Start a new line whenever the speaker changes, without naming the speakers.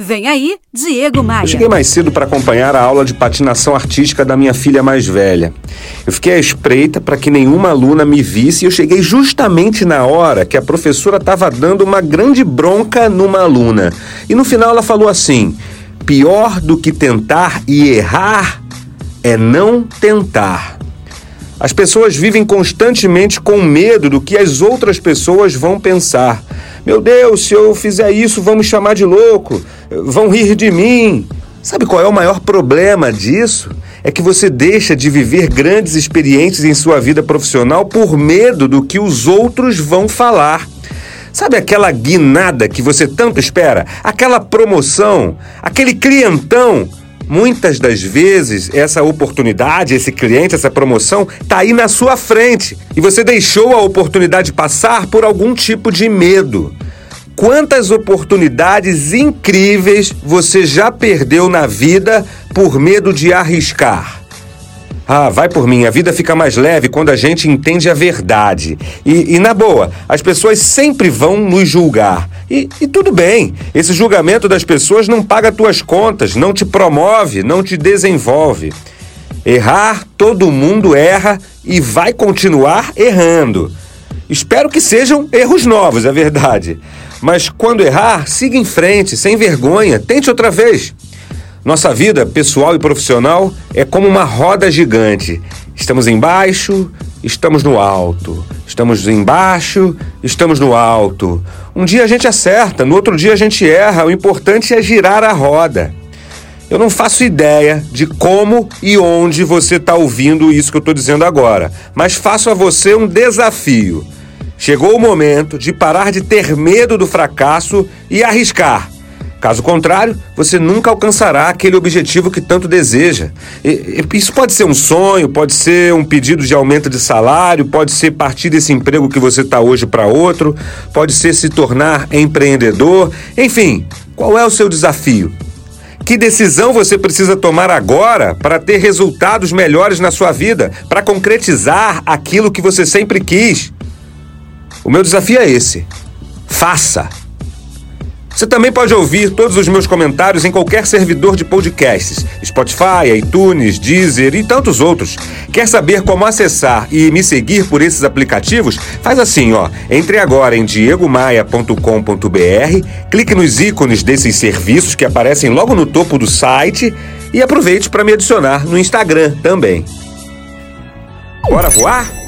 Vem aí, Diego Maia.
Eu cheguei mais cedo para acompanhar a aula de patinação artística da minha filha mais velha. Eu fiquei à espreita para que nenhuma aluna me visse e eu cheguei justamente na hora que a professora estava dando uma grande bronca numa aluna. E no final ela falou assim: pior do que tentar e errar é não tentar. As pessoas vivem constantemente com medo do que as outras pessoas vão pensar. Meu Deus, se eu fizer isso, vão me chamar de louco, vão rir de mim. Sabe qual é o maior problema disso? É que você deixa de viver grandes experiências em sua vida profissional por medo do que os outros vão falar. Sabe aquela guinada que você tanto espera? Aquela promoção, aquele clientão Muitas das vezes, essa oportunidade, esse cliente, essa promoção, está aí na sua frente e você deixou a oportunidade passar por algum tipo de medo. Quantas oportunidades incríveis você já perdeu na vida por medo de arriscar? Ah, vai por mim, a vida fica mais leve quando a gente entende a verdade. E, e na boa, as pessoas sempre vão nos julgar. E, e, tudo bem, esse julgamento das pessoas não paga tuas contas, não te promove, não te desenvolve. Errar, todo mundo erra e vai continuar errando. Espero que sejam erros novos, é verdade. Mas quando errar, siga em frente, sem vergonha, tente outra vez. Nossa vida pessoal e profissional é como uma roda gigante. Estamos embaixo, estamos no alto. Estamos embaixo, estamos no alto. Um dia a gente acerta, no outro dia a gente erra. O importante é girar a roda. Eu não faço ideia de como e onde você está ouvindo isso que eu estou dizendo agora, mas faço a você um desafio. Chegou o momento de parar de ter medo do fracasso e arriscar. Caso contrário, você nunca alcançará aquele objetivo que tanto deseja. E, isso pode ser um sonho, pode ser um pedido de aumento de salário, pode ser partir desse emprego que você está hoje para outro, pode ser se tornar empreendedor. Enfim, qual é o seu desafio? Que decisão você precisa tomar agora para ter resultados melhores na sua vida, para concretizar aquilo que você sempre quis? O meu desafio é esse: faça! Você também pode ouvir todos os meus comentários em qualquer servidor de podcasts, Spotify, iTunes, Deezer e tantos outros. Quer saber como acessar e me seguir por esses aplicativos? Faz assim, ó. Entre agora em diegomaia.com.br, clique nos ícones desses serviços que aparecem logo no topo do site e aproveite para me adicionar no Instagram também. Bora voar?